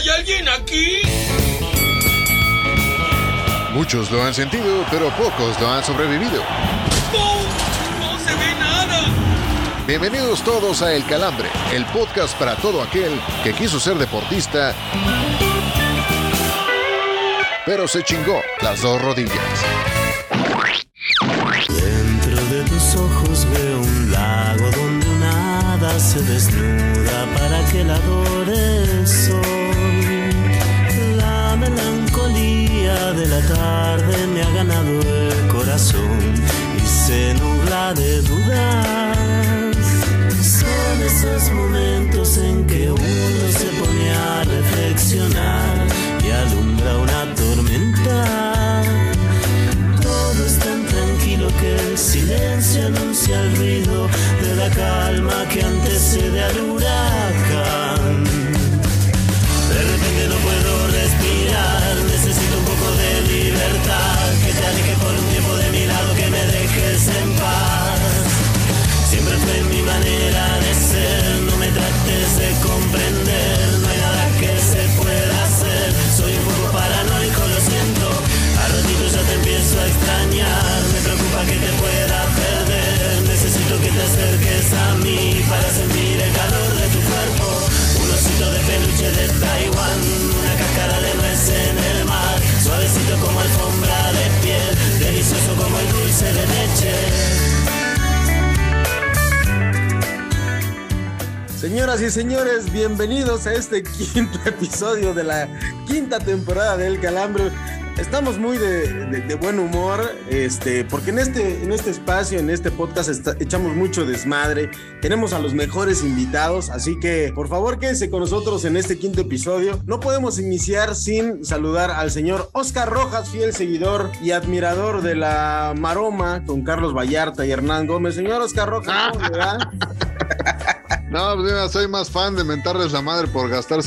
¿Hay alguien aquí? Muchos lo han sentido, pero pocos lo han sobrevivido. ¡No! ¡No se ve nada! Bienvenidos todos a El Calambre, el podcast para todo aquel que quiso ser deportista, pero se chingó las dos rodillas. Dentro de tus ojos veo un lago donde nada se desnuda para que la adore de la tarde me ha ganado el corazón y se nubla de dudas. Son esos momentos en que uno se pone a reflexionar y alumbra una tormenta. Todo es tan tranquilo que el silencio anuncia el ruido de la calma que antecede al huracán. Señoras y señores, bienvenidos a este quinto episodio de la quinta temporada del Calambre. Estamos muy de, de- de buen humor, este, porque en este, en este espacio, en este podcast, está- echamos mucho desmadre. Tenemos a los mejores invitados, así que por favor quédense con nosotros en este quinto episodio. No podemos iniciar sin saludar al señor Oscar Rojas, fiel seguidor y admirador de la Maroma, con Carlos Vallarta y Hernán Gómez. Señor Oscar Rojas, ¿cómo? No, pues soy más fan de mentarles la madre por gastar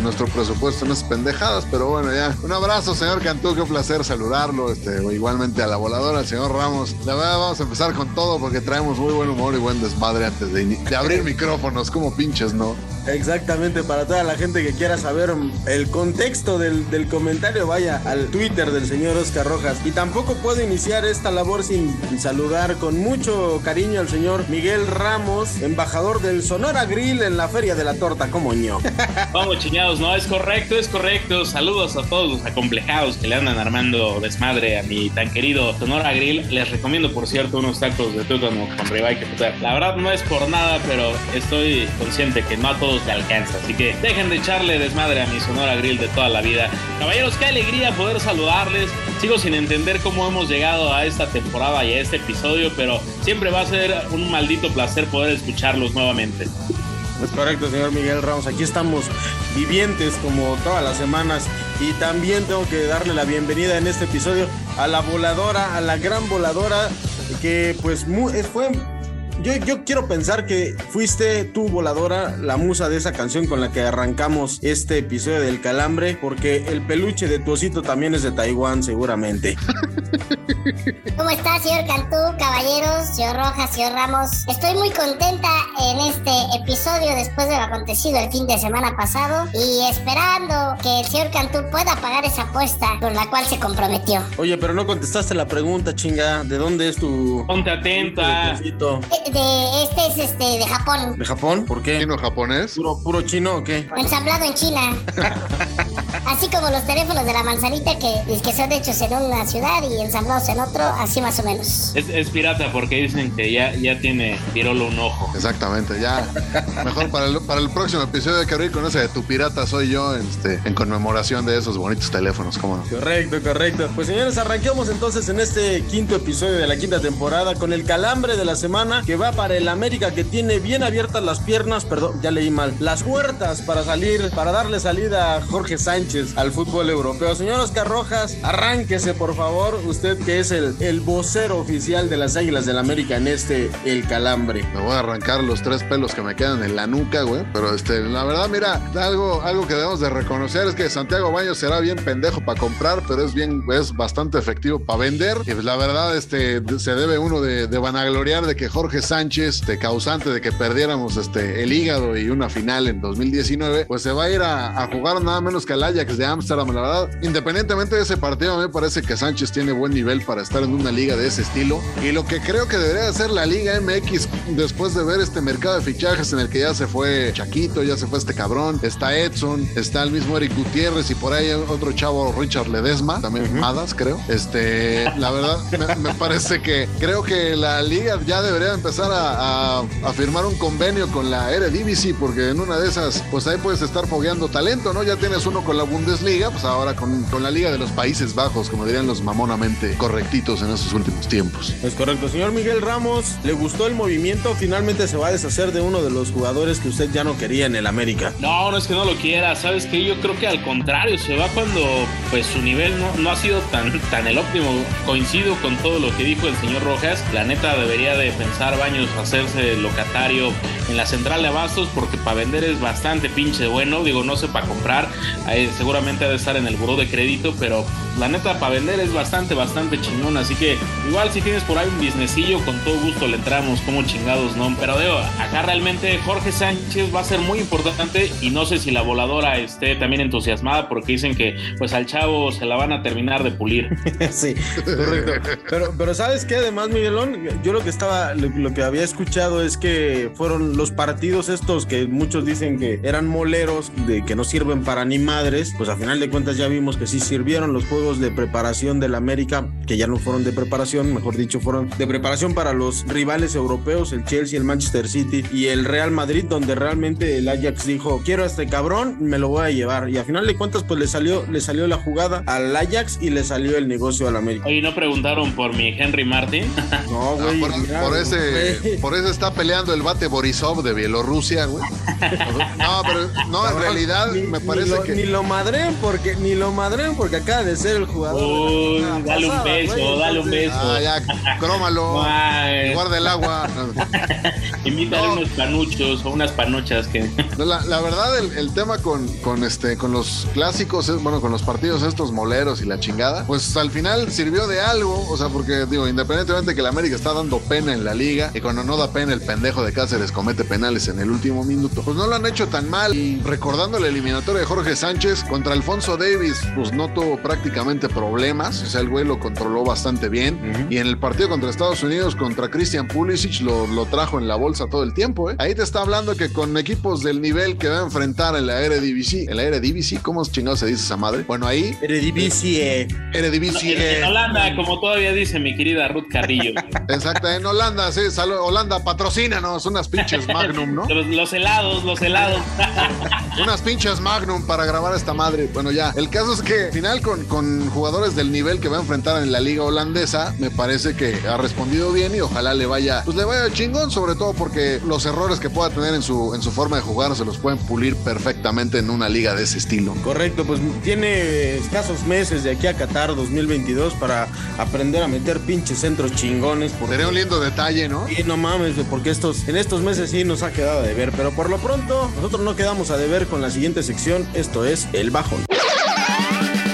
nuestro presupuesto en esas pendejadas, pero bueno, ya. Un abrazo, señor Cantú, qué placer saludarlo. Este, igualmente a la voladora, al señor Ramos. La verdad, vamos a empezar con todo porque traemos muy buen humor y buen desmadre antes de, abrir micrófonos, como pinches, ¿no? Exactamente, para toda la gente que quiera saber el contexto del, del comentario, vaya al Twitter del señor Oscar Rojas. Y tampoco puedo iniciar esta labor sin saludar con mucho cariño al señor Miguel Ramos, embajador del Sonora Grill en la Feria de la Torta Comoño. Vamos, chiñados, no, es correcto, es correcto. Saludos a todos los acomplejados que le andan armando desmadre a mi tan querido Sonora Grill. Les recomiendo, por cierto, unos tacos de tuétano con ribeye que puta. La verdad no es por nada, pero estoy consciente que no a todos le alcanza. Así que dejen de echarle desmadre a mi Sonora Grill de toda la vida. Caballeros, qué alegría poder saludarles. Sigo sin entender cómo hemos llegado a esta temporada y a este episodio, pero siempre va a ser un maldito placer poder escucharlos nuevamente. Es correcto, señor Miguel Ramos. Aquí estamos vivientes como todas las semanas. Y también tengo que darle la bienvenida en este episodio a la voladora, a la gran voladora, que pues mu- eh, fue... Yo, yo quiero pensar que fuiste tú, voladora, la musa de esa canción con la que arrancamos este episodio del calambre, porque el peluche de tu osito también es de Taiwán, seguramente. ¿Cómo está, señor Cantú, caballeros, señor Rojas, señor Ramos? Estoy muy contenta en este episodio después de lo acontecido el fin de semana pasado y esperando que el señor Cantú pueda pagar esa apuesta con la cual se comprometió. Oye, pero no contestaste la pregunta, chinga. ¿De dónde es tu... Ponte tu atenta. osito? De, este es este de Japón, ¿De Japón? ¿Por qué? ¿Chino japonés? ¿Puro, puro chino o qué? ensamblado en China. Así como los teléfonos de la manzanita que, que son hechos en una ciudad y ensamblados en otro, así más o menos. Es, es pirata porque dicen que ya, ya tiene Pirolo un ojo. Exactamente, ya. Mejor para el, para el próximo episodio de que abrir con ese de tu pirata soy yo, este, en conmemoración de esos bonitos teléfonos, ¿cómo no? Correcto, correcto. Pues señores, arranquemos entonces en este quinto episodio de la quinta temporada con el calambre de la semana que va para el América que tiene bien abiertas las piernas, perdón, ya leí mal, las huertas para salir, para darle salida a Jorge Sánchez Al fútbol europeo. Señor Oscar Rojas, arránquese por favor, usted que es el, el vocero oficial de las Águilas del América en este El Calambre. Me voy a arrancar los tres pelos que me quedan en la nuca, güey. Pero este, la verdad, mira, algo, algo que debemos de reconocer es que Santiago Baños será bien pendejo para comprar, pero es bien, es bastante efectivo para vender. Y pues la verdad, este, se debe uno de, de vanagloriar de que Jorge Sánchez, de causante de que perdiéramos este, el hígado y una final en 2019, pues se va a ir a, a jugar nada menos que al Ajax de Ámsterdam. La verdad, independientemente de ese partido, me parece que Sánchez tiene buen nivel para estar en una liga de ese estilo. Y lo que creo que debería hacer la Liga MX después de ver este mercado de fichajes en el que ya se fue Chaquito, ya se fue este cabrón, está Edson, está el mismo Eric Gutiérrez y por ahí otro chavo Richard Ledesma, también Madas, creo. Este, la verdad, me, me, parece que creo que la liga ya debería empezar a, a, a, firmar un convenio con la Eredivisie, porque en una de esas, pues ahí puedes estar fogueando talento, ¿no? Ya tienes uno con la Bundesliga, pues ahora con, con la Liga de los Países Bajos, como dirían los mamonamente correctitos en esos últimos tiempos. Es correcto, señor Miguel Ramos, ¿le gustó el movimiento? Finalmente se va a deshacer de uno de los jugadores que usted ya no quería en el América. No, no es que no lo quiera, ¿sabes que Yo creo que al contrario, se va cuando pues su nivel no, no ha sido tan, tan el óptimo. Coincido con todo lo que dijo el señor Rojas. La neta debería de pensar Baños hacerse locatario en la central de abastos porque para vender es bastante pinche bueno. Digo, no sé para comprar, ahí seguramente ha de estar en el buró de crédito, pero la neta para vender es bastante, bastante chingón. Así que igual si tienes por ahí un businessillo, con todo gusto le entramos como chingados, ¿no? Pero digo, acá realmente Jorge Sánchez va a ser muy importante y no sé si la voladora esté también entusiasmada porque dicen que pues al chavo se la van a terminar de pulir. sí, correcto. Pero, pero sabes qué, además, Miguelón, yo lo que estaba, lo, lo, que había escuchado es que fueron los partidos estos que muchos dicen que eran moleros, de que no sirven para ni madres, pues a final de cuentas ya vimos que sí sirvieron los juegos de preparación del América, que ya no fueron de preparación, mejor dicho, fueron de preparación para los rivales europeos, el Chelsea, el Manchester City y el Real Madrid, donde realmente el Ajax dijo, quiero a este cabrón, me lo voy a llevar. Y a final de cuentas, pues le salió, le salió la jugada al Ajax y le salió el negocio al América. Oye, ¿no preguntaron por mi Henry Martin? No, güey. No, por, mira, por, ese, güey. por eso está peleando el bate Borisov de Bielorrusia, güey. No, pero no, en realidad ni, me parece ni lo, que. Ni lo madren porque, ni lo madren porque acaba de ser el jugador. Uy, de la dale un beso, güey, dale un beso. Ah, ya, crómalo. Ay. Guarda el agua. Invítale No. unos panuchos o unas panochas que. La, la verdad, el, el tema con, con, este, con los clásicos, es, bueno, con los partidos estos moleros y la chingada, pues al final sirvió de algo, o sea, porque digo, independientemente que la América está dando pena en la liga y cuando no da pena el pendejo de Cáceres comete penales en el último minuto, pues no lo han hecho tan mal. Y recordando la eliminatoria de Jorge Sánchez contra Alfonso Davis, pues no tuvo prácticamente problemas, o sea, el güey lo controló bastante bien. Y en el partido contra Estados Unidos, contra Christian Pulisic, lo, lo trajo en la bolsa todo el tiempo. ¿eh? Ahí te está hablando que con equipos del nivel que va a enfrentar en la Eredivisie, en la Eredivisie, ¿cómo chingado se dice esa madre? Bueno, ahí, Eredivisie. Eredivisie. En Holanda, como todavía dice mi querida Ruth Carrillo. Exacto, en Holanda, sí, salud, Holanda, patrocínanos unas pinches Magnum, ¿no? Los, los helados, los helados. Unas pinches Magnum para grabar esta madre. Bueno, ya. El caso es que al final con, con jugadores del nivel que va a enfrentar en la liga holandesa, me parece que ha respondido bien y ojalá le vaya, pues le vaya chingón, sobre todo porque los errores que pueda tener en su, en su forma de jugar se los pueden pulir perfectamente en una liga de ese estilo. Correcto, pues tiene escasos meses de aquí a Qatar 2022 para aprender a meter pinches centros chingones. Porque Sería un lindo detalle, ¿no? Sí, no mames, porque estos, en estos meses sí nos ha quedado de ver, pero por lo pronto nosotros no quedamos a deber con la siguiente sección, esto es El Bajón.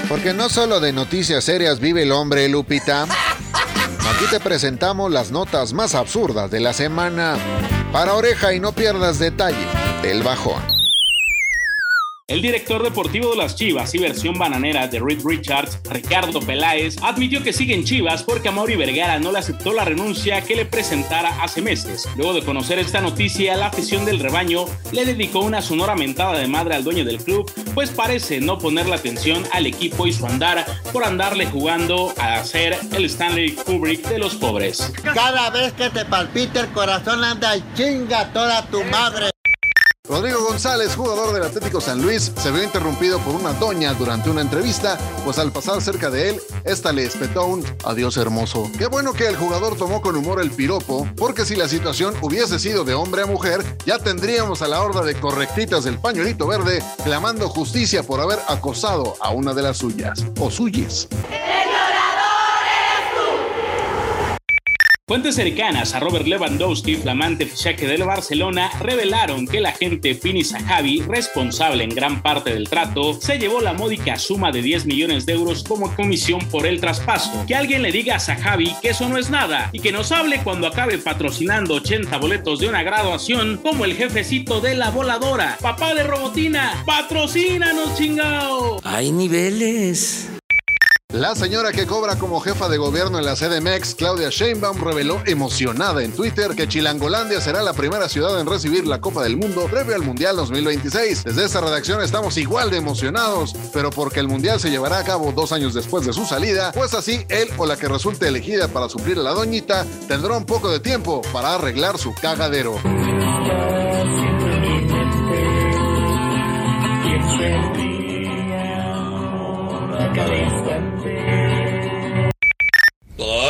Porque no solo de noticias serias vive el hombre, Lupita. Aquí te presentamos las notas más absurdas de la semana. Para oreja y no pierdas detalle del bajón. El director deportivo de las Chivas y versión bananera de Reed Richards, Ricardo Peláez, admitió que sigue en Chivas porque Amaury Vergara no le aceptó la renuncia que le presentara hace meses. Luego de conocer esta noticia, la afición del rebaño le dedicó una sonora mentada de madre al dueño del club, pues parece no poner la atención al equipo y su andar por andarle jugando a ser el Stanley Kubrick de los pobres. Cada vez que te palpite el corazón anda y chinga toda tu madre. Rodrigo González, jugador del Atlético San Luis, se vio interrumpido por una doña durante una entrevista, pues al pasar cerca de él, esta le espetó un adiós hermoso. Qué bueno que el jugador tomó con humor el piropo, porque si la situación hubiese sido de hombre a mujer, ya tendríamos a la horda de correctitas del pañuelito verde clamando justicia por haber acosado a una de las suyas o suyes. Fuentes cercanas a Robert Lewandowski, flamante fichaje del Barcelona, revelaron que el agente Pini Zahavi, responsable en gran parte del trato, se llevó la módica suma de 10 millones de euros como comisión por el traspaso. Que alguien le diga a Zahavi que eso no es nada y que nos hable cuando acabe patrocinando 80 boletos de una graduación como el jefecito de la voladora. Papá de Robotina, patrocínanos chingao. Hay niveles. La señora que cobra como jefa de gobierno en la CDMX, Claudia Sheinbaum, reveló emocionada en Twitter que Chilangolandia será la primera ciudad en recibir la Copa del Mundo previo al Mundial 2026. Desde esta redacción estamos igual de emocionados, pero porque el Mundial se llevará a cabo dos años después de su salida, pues así él o la que resulte elegida para suplir a la doñita tendrá un poco de tiempo para arreglar su cagadero.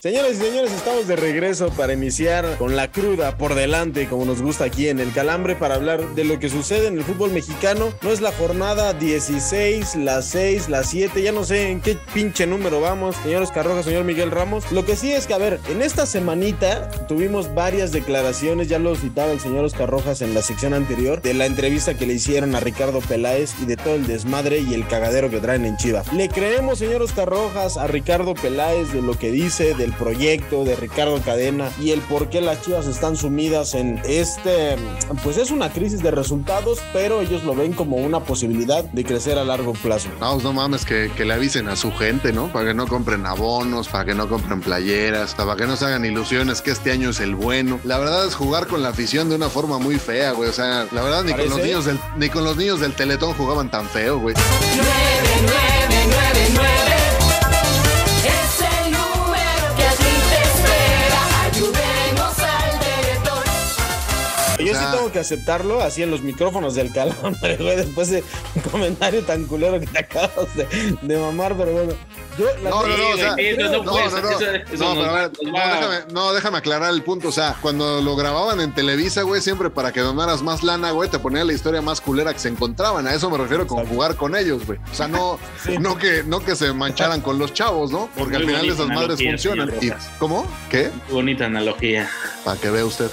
Señoras y señores, estamos de regreso para iniciar con la cruda por delante, como nos gusta aquí en el Calambre, para hablar de lo que sucede en el fútbol mexicano. No es la jornada 16, la 6, la 7, ya no sé en qué pinche número vamos, señor Oscar Rojas, señor Miguel Ramos. Lo que sí es que, a ver, en esta semanita tuvimos varias declaraciones, ya lo citaba el señor Oscar Rojas en la sección anterior, de la entrevista que le hicieron a Ricardo Peláez y de todo el desmadre y el cagadero que traen en Chivas. Le creemos, señor Oscar Rojas, a Ricardo Peláez de lo que dice, de del proyecto de Ricardo Cadena y el por qué las Chivas están sumidas en este, pues es una crisis de resultados, pero ellos lo ven como una posibilidad de crecer a largo plazo. No, no mames, que, le avisen a su gente, ¿no? Para que no compren abonos, para que no compren playeras, para que no se hagan ilusiones que este año es el bueno. La verdad es jugar con la afición de una forma muy fea, güey. O sea, la verdad ni, con los, niños del, ni con los niños del Teletón jugaban tan feo, güey. 9, 9, 9, 9. Yo sí tengo que aceptarlo así en los micrófonos del calambre, güey, después de un comentario tan culero que te acabas de, de mamar, pero bueno. Yo, la No, no, no, o sea, no no, no, déjame, no, déjame aclarar el punto, o sea, cuando lo grababan en Televisa, güey, siempre para que donaras más lana, güey, te ponían la historia más culera que se encontraban, a eso me refiero con jugar con ellos, güey, o sea, no, Sí. no que, no que se mancharan con los chavos, ¿no? Porque al final esas madres funcionan. ¿Cómo? Qué bonita analogía. Para que vea usted.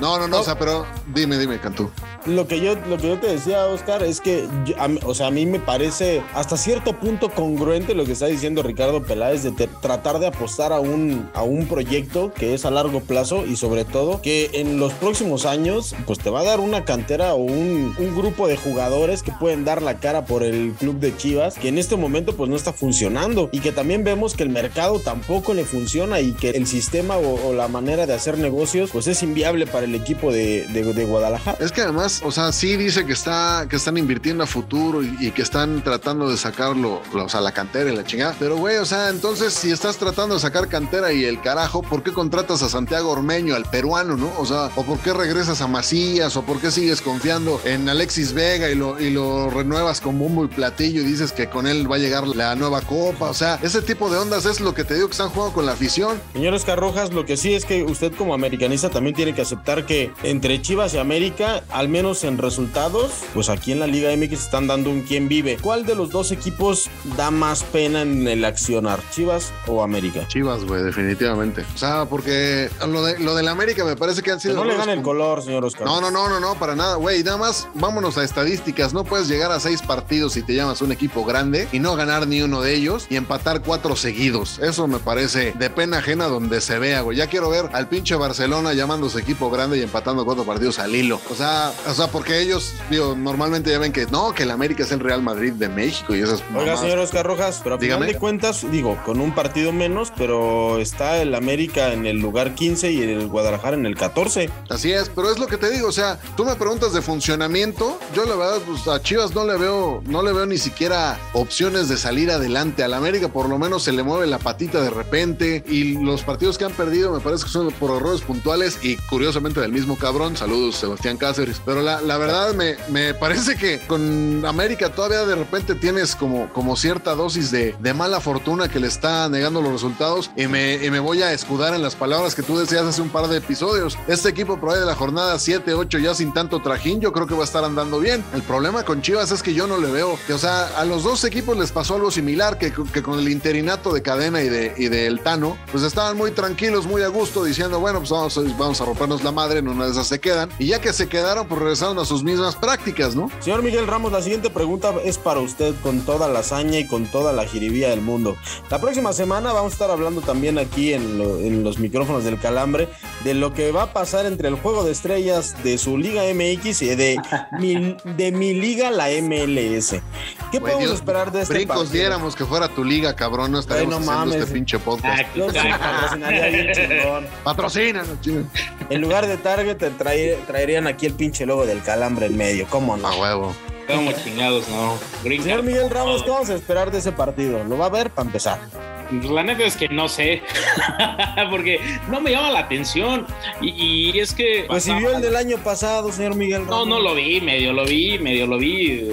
No, no, no, o sea, pero dime, dime, Cantú. Lo que yo, lo que yo te decía, Oscar, es que, yo- a o sea, a mí me parece hasta cierto punto congruente lo que está diciendo Ricardo Peláez de tratar de apostar a un, a un proyecto que es a largo plazo y sobre todo que en los próximos años, pues te va a dar una cantera o un, un grupo de jugadores que pueden dar la cara por el club de Chivas, que en este momento pues no está funcionando y que también vemos que el mercado tampoco le funciona y que el sistema o, la manera de hacer negocios pues es inviable para el equipo de- de Guadalajara. Es que además, o sea, sí dice que está, que están invirtiendo a futuro y, y que están tratando de sacarlo, o sea, la cantera y la chingada. Pero, güey, o sea, entonces, si estás tratando de sacar cantera y el carajo, ¿por qué contratas a Santiago Ormeño, al peruano, no? O sea, o por qué regresas a Macías, o por qué sigues confiando en Alexis Vega y lo, y lo renuevas con bombo y platillo y dices que con él va a llegar la nueva copa. O sea, ese tipo de ondas es lo que te digo que están jugando con la afición. Señor Oscar Rojas, lo que sí es que usted como americanista también tiene que aceptar que entre Chivas y América, al menos en resultados, pues aquí en la Liga MX están dando un quién vive. ¿Cuál de los dos equipos da más pena en el accionar? ¿Chivas o América? Chivas, güey, definitivamente. O sea, porque lo de lo del América me parece que han Que sido no le gane el color, señor Oscar. No, no, no, no, no, para nada, güey. Nada más vámonos a estadísticas. No puedes llegar a seis partidos si te llamas un equipo grande y no ganar ni uno de ellos y empatar cuatro seguidos. Eso me parece de pena ajena donde se vea, güey. Ya quiero ver al pinche Barcelona llamándose equipo grande grande y empatando cuatro partidos al hilo. O sea, o sea, porque ellos, digo, normalmente ya ven que no, que el América es el Real Madrid de México y esas Oiga, señor Oscar Rojas, pero a final Dígame. de cuentas, digo, con un partido menos, pero está el América en el lugar 15 y el Guadalajara en el 14. Así es, pero es lo que te digo, o sea, tú me preguntas de funcionamiento, yo la verdad, pues a Chivas no le veo, no le veo ni siquiera opciones de salir adelante. Al América por lo menos se le mueve la patita de repente y los partidos que han perdido me parece que son por errores puntuales y curiosamente del mismo cabrón. Saludos, Sebastián Cáceres. Pero la, la verdad me, me parece que con América todavía de repente tienes como, como cierta dosis de, de mala fortuna que le está negando los resultados y me, y me voy a escudar en las palabras que tú decías hace un par de episodios. Este equipo por ahí de la jornada 7, 8 ya sin tanto trajín, yo creo que va a estar andando bien. El problema con Chivas es que yo no le veo, que o sea, a los dos equipos les pasó algo similar que, que con el interinato de Cadena y de, y del Tano, pues estaban muy tranquilos, muy a gusto, diciendo, bueno, pues vamos, vamos a rompernos la madre, en una de esas se quedan. Y ya que se quedaron, pues regresaron a sus mismas prácticas, ¿no? Señor Miguel Ramos, la siguiente pregunta es para usted con toda la hazaña y con toda la jiribía del mundo. La próxima semana vamos a estar hablando también aquí en, lo- en los micrófonos del Calambre de lo que va a pasar entre el juego de estrellas de su Liga MX y de mi liga, la MLS. ¿Qué podemos Dios, esperar de este Brincos partido? diéramos que fuera tu liga, cabrón, no estaríamos Ay, no haciendo mames. este pinche podcast. Ah, sí patrocinaría bien chingón. Patrocínanos, chingón. En lugar de Target, te traer- traerían aquí el pinche logo del Calambre en medio. ¿Cómo no? A huevo. Como chingados, no. Señor. Miguel Ramos, ¿qué vamos a esperar de ese partido? ¿Lo va a ver para empezar? Pues la neta es que no sé. Porque no me llama la atención. Y, y es que. Pues si vio el del año pasado, señor Miguel No, Ramos. no lo vi, medio lo vi, medio lo vi.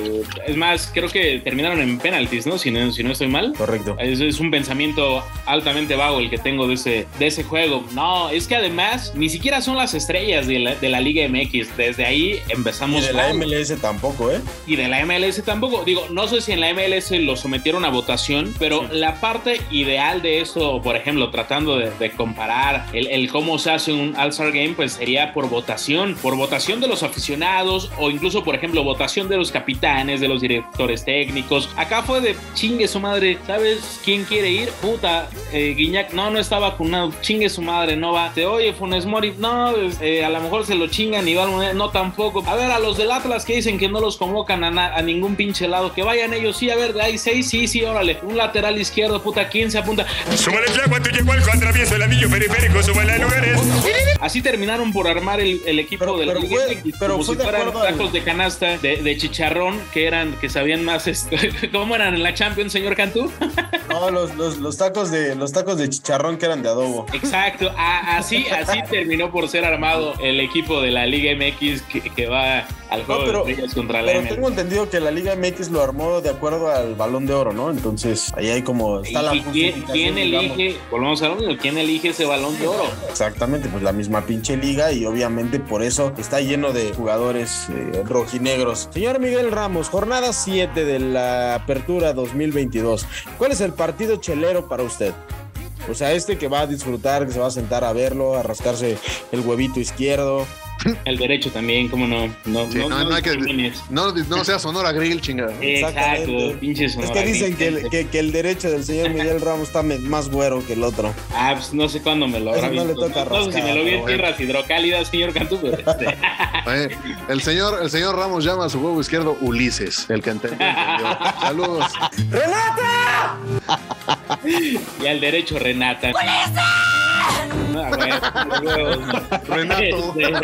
Es más, creo que terminaron en penaltis, ¿no? Si no, si no estoy mal. Correcto. Es, es un pensamiento altamente vago el que tengo de ese, de ese juego. No, es que además ni siquiera son las estrellas de la, de la Liga MX. Desde ahí Y empezamos de la. MLS tampoco, ¿eh? y de la MLS tampoco. Digo, no sé si en la MLS lo sometieron a votación, pero la parte ideal de esto, por ejemplo, tratando de, de comparar el, cómo se hace un All-Star Game, pues sería por votación, por votación de los aficionados o incluso, por ejemplo, votación de los capitanes, de los directores técnicos. Acá fue de chingue su madre, ¿sabes quién quiere ir? Puta, eh, Guiñac, no, no está vacunado, chingue su madre, no va. Te oye, Funes Mori, no, eh, a lo mejor se lo chingan y van, no tampoco. A ver, a los del Atlas que dicen que no los convocan a, a ningún pinche lado, que vayan ellos, sí, a ver, hay seis, sí, sí, órale, un lateral izquierdo, puta, ¿quién se apunta? Súmale el agua, tú llegó al atravieso el anillo periférico, súmale a lugares. Así terminaron por armar el, el equipo Pero- de la pero Liga fue- MX, pero como si de fueran tacos de canasta de, de chicharrón que eran, que sabían más, este, ¿cómo eran en la Champions, señor Cantú? No, los, los, los tacos de los tacos de chicharrón que eran de adobo. Exacto, a- así, así terminó por ser armado el equipo de la Liga MX que, que va al juego No, pero- de contra la Pero tengo entendido que la Liga MX lo armó de acuerdo al balón de oro, ¿no? Entonces, ahí hay como. Está la ¿Y quién, elige, volvemos a lo mismo, quién elige ese balón de oro? Exactamente, pues la misma pinche liga y obviamente por eso está lleno de jugadores eh, rojinegros. Señor Miguel Ramos, jornada 7 de la Apertura 2022. ¿Cuál es el partido chelero para usted? O sea, este que va a disfrutar, que se va a sentar a verlo, a rascarse el huevito izquierdo. El derecho también, cómo no. No, Sí, no, no hay que-. No, no sea Sonora Grill, chingada. Exacto, Es que dicen que el, que, que el derecho del señor Miguel Ramos está más güero que el otro. Ah, pues no sé cuándo me lo habrá no le toca No sé si rascar, me lo vi en tierras hidrocálidas, señor Cantú, este, Eh, el, señor, el señor Ramos llama a su huevo izquierdo Ulises, el que entendió. entendió. Saludos. y al derecho Renata. Ah, bueno, Renato. Este,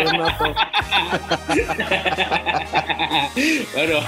bueno,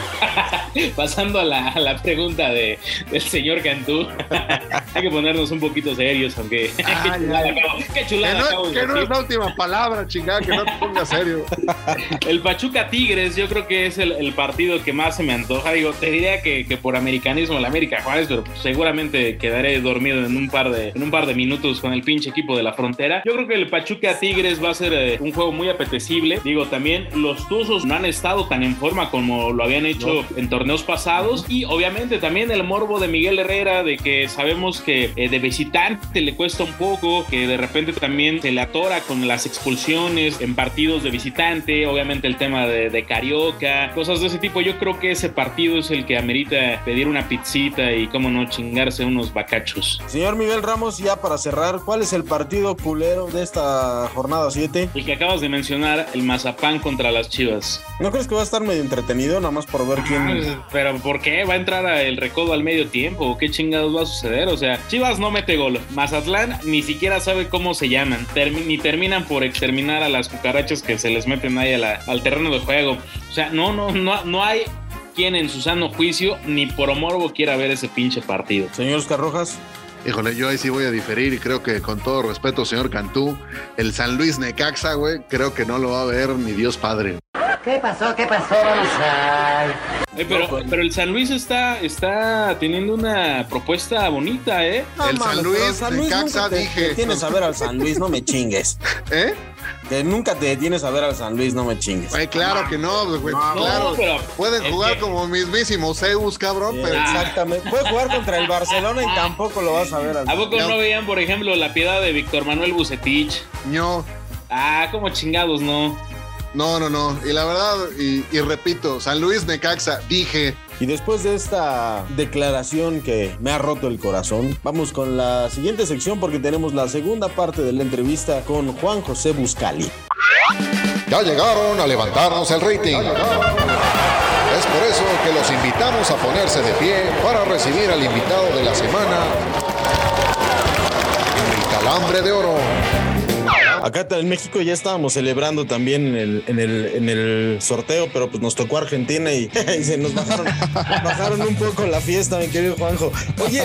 pasando a la, a la pregunta de, del señor Cantú, hay que ponernos un poquito serios, aunque qué chulada acabo, qué chulada no, que es la última palabra, chingada, que no te pongas serio. El Pachuca Tigres, yo creo que es el, el partido que más se me antoja. Digo, te diría que, que por americanismo el América Juárez, pero seguramente quedaré dormido en un par de en un par de minutos con el pinche equipo de la frontera. Yo creo que el Pachuca Tigres va a ser eh, un juego muy apetecible. Digo, también también los Tuzos no han estado tan en forma como lo habían hecho en torneos pasados. Y obviamente también el morbo de Miguel Herrera, de que sabemos que eh, de visitante le cuesta un poco, que de repente también se le atora con las expulsiones en partidos de visitante. Obviamente el tema de, de Carioca, cosas de ese tipo. Yo creo que ese partido es el que amerita pedir una pizzita y, cómo no, chingarse unos bacachos. Señor Miguel Ramos, ya para cerrar, ¿cuál es el partido culero de esta jornada 7? El que acabas de mencionar, el Mazapán contra las Chivas. ¿No crees que va a estar medio entretenido nada más por ver quién... Pero ¿por qué? ¿Va a entrar a el recodo al medio tiempo? ¿Qué chingados va a suceder? O sea, Chivas no mete gol. Mazatlán ni siquiera sabe cómo se llaman. Termi- ni terminan por exterminar a las cucarachas que se les meten ahí a la- al terreno de juego. O sea, no, no, no, no hay quien en su sano juicio ni por morbo quiera ver ese pinche partido. Señor Oscar Rojas. Híjole, yo ahí sí voy a diferir y creo que con todo respeto, señor Cantú, el San Luis Necaxa, güey, creo que no lo va a ver ni Dios Padre. ¿Qué pasó? ¿Qué pasó? Vamos a... Eh, pero, pero el San Luis está, está teniendo una propuesta bonita, ¿eh? El San Luis, San Luis nunca te, dije. te tienes a ver al San Luis, no me chingues. ¿Eh? Que nunca te tienes a ver al San Luis, no me chingues. Güey, claro que no, güey, claro. No, pero Pueden jugar que- como mismísimo Zeus, cabrón, pero Exactamente. Puede jugar contra el Barcelona y tampoco lo vas a ver al ¿A poco No. no veían, por ejemplo, la piedad de Víctor Manuel Bucetich? no, Ah, como chingados, ¿no? No, no, no. Y la verdad, y, y repito, San Luis Necaxa, dije, Y después de esta declaración que me ha roto el corazón, vamos con la siguiente sección porque tenemos la segunda parte de la entrevista con Juan José Buscali. Ya llegaron a levantarnos el rating. Es por eso que los invitamos a ponerse de pie para recibir al invitado de la semana, el calambre de oro. Acá en México ya estábamos celebrando también en el, en el, en el sorteo, pero pues nos tocó Argentina y, se nos bajaron, bajaron un poco la fiesta, mi querido Juanjo. Oye,